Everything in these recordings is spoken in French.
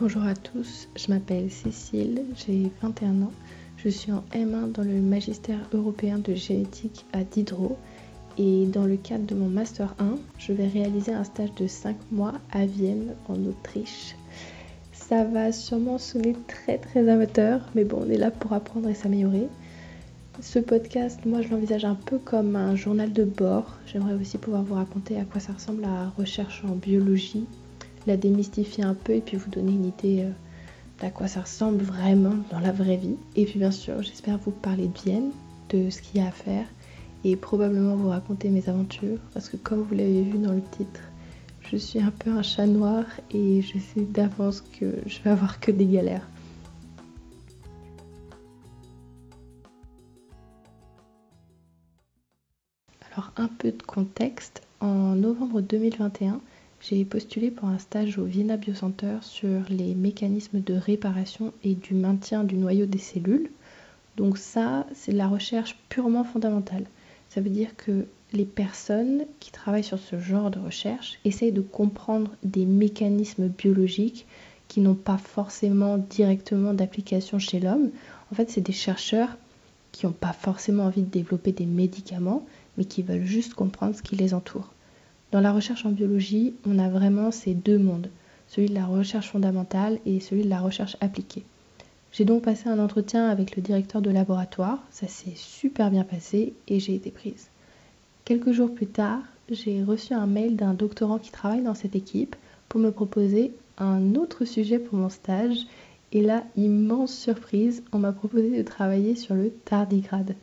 Bonjour à tous, je m'appelle Cécile, j'ai 21 ans. Je suis en M1 dans le magistère européen de génétique à Diderot et dans le cadre de mon master 1, je vais réaliser un stage de 5 mois à Vienne en Autriche. Ça va sûrement sonner très très amateur, mais bon, on est là pour apprendre et s'améliorer. Ce podcast, moi je l'envisage un peu comme un journal de bord. J'aimerais aussi pouvoir vous raconter à quoi ça ressemble la recherche en biologie, la démystifier un peu et puis vous donner une idée euh, d'à quoi ça ressemble vraiment dans la vraie vie. Et puis bien sûr, j'espère vous parler de Vienne, de ce qu'il y a à faire et probablement vous raconter mes aventures parce que comme vous l'avez vu dans le titre, je suis un peu un chat noir et je sais d'avance que je vais avoir que des galères. Alors un peu de contexte, en novembre 2021, j'ai postulé pour un stage au Vienna Biocenter sur les mécanismes de réparation et du maintien du noyau des cellules. Donc ça, c'est de la recherche purement fondamentale. Ça veut dire que les personnes qui travaillent sur ce genre de recherche essayent de comprendre des mécanismes biologiques qui n'ont pas forcément directement d'application chez l'homme. En fait, c'est des chercheurs qui n'ont pas forcément envie de développer des médicaments, mais qui veulent juste comprendre ce qui les entoure. Dans la recherche en biologie, on a vraiment ces deux mondes, celui de la recherche fondamentale et celui de la recherche appliquée. J'ai donc passé un entretien avec le directeur de laboratoire, ça s'est super bien passé et j'ai été prise. Quelques jours plus tard, j'ai reçu un mail d'un doctorant qui travaille dans cette équipe pour me proposer un autre sujet pour mon stage et là, immense surprise, on m'a proposé de travailler sur le tardigrade.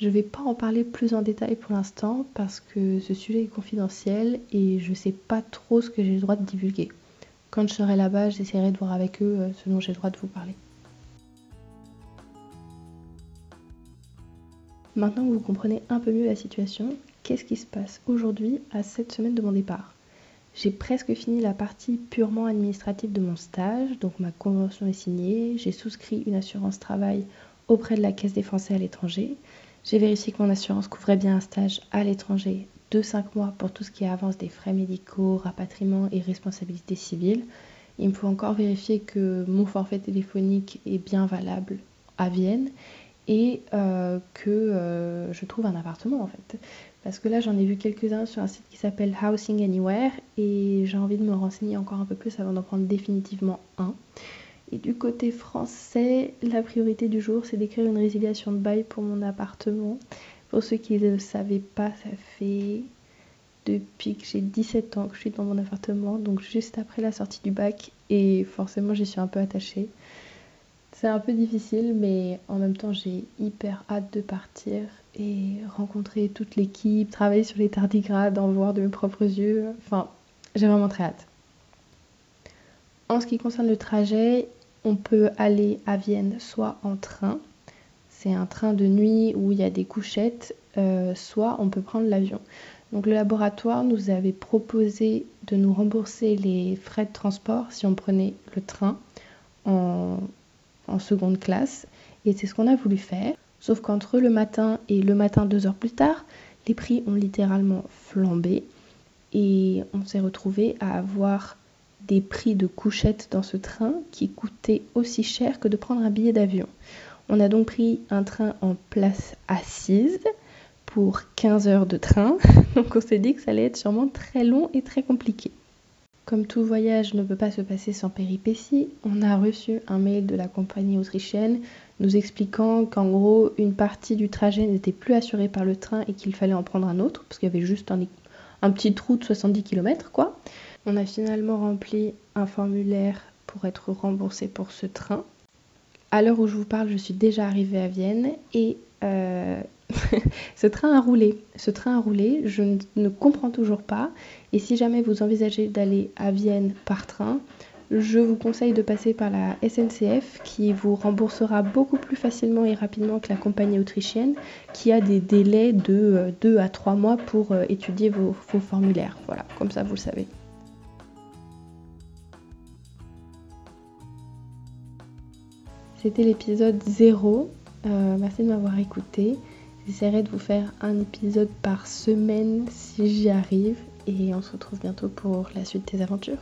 Je ne vais pas en parler plus en détail pour l'instant parce que ce sujet est confidentiel et je ne sais pas trop ce que j'ai le droit de divulguer. Quand je serai là-bas, j'essaierai de voir avec eux euh, ce dont j'ai le droit de vous parler. Maintenant que vous comprenez un peu mieux la situation, qu'est-ce qui se passe aujourd'hui à cette semaine de mon départ? J'ai presque fini la partie purement administrative de mon stage, donc ma convention est signée, j'ai souscrit une assurance travail auprès de la Caisse des Français à l'étranger, j'ai vérifié que mon assurance couvrait bien un stage à l'étranger de 5 mois pour tout ce qui avance des frais médicaux, rapatriement et responsabilité civile. Il me faut encore vérifier que mon forfait téléphonique est bien valable à Vienne et euh, que euh, je trouve un appartement en fait. Parce que là j'en ai vu quelques-uns sur un site qui s'appelle Housing Anywhere et j'ai envie de me renseigner encore un peu plus avant d'en prendre définitivement un. Et du côté français, la priorité du jour c'est d'écrire une résiliation de bail pour mon appartement. Pour ceux qui ne le savaient pas, ça fait depuis que j'ai 17 ans que je suis dans mon appartement, donc juste après la sortie du bac et forcément j'y suis un peu attachée. C'est un peu difficile, mais en même temps, j'ai hyper hâte de partir et rencontrer toute l'équipe, travailler sur les tardigrades, en voir de mes propres yeux. Enfin, j'ai vraiment très hâte. En ce qui concerne le trajet, on peut aller à Vienne soit en train, c'est un train de nuit où il y a des couchettes, euh, soit on peut prendre l'avion. Donc le laboratoire nous avait proposé de nous rembourser les frais de transport si on prenait le train en en seconde classe et c'est ce qu'on a voulu faire. Sauf qu'entre le matin et le matin deux heures plus tard, les prix ont littéralement flambé et on s'est retrouvé à avoir des prix de couchettes dans ce train qui coûtaient aussi cher que de prendre un billet d'avion. On a donc pris un train en place assise pour 15 heures de train. Donc on s'est dit que ça allait être sûrement très long et très compliqué. Comme tout voyage ne peut pas se passer sans péripéties, on a reçu un mail de la compagnie autrichienne nous expliquant qu'en gros une partie du trajet n'était plus assurée par le train et qu'il fallait en prendre un autre parce qu'il y avait juste un, petit trou de 70 km quoi. On a finalement rempli un formulaire pour être remboursé pour ce train. À l'heure où je vous parle, je suis déjà arrivée à Vienne et euh, ce train a roulé. Ce train a roulé, je ne comprends toujours pas. Et si jamais vous envisagez d'aller à Vienne par train, je vous conseille de passer par la SNCF qui vous remboursera beaucoup plus facilement et rapidement que la compagnie autrichienne qui a des délais de 2 euh, à 3 mois pour euh, étudier vos, formulaires. Voilà, comme ça vous le savez. C'était l'épisode 0. Euh, merci de m'avoir écouté. J'essaierai de vous faire un épisode par semaine si j'y arrive et on se retrouve bientôt pour la suite des aventures.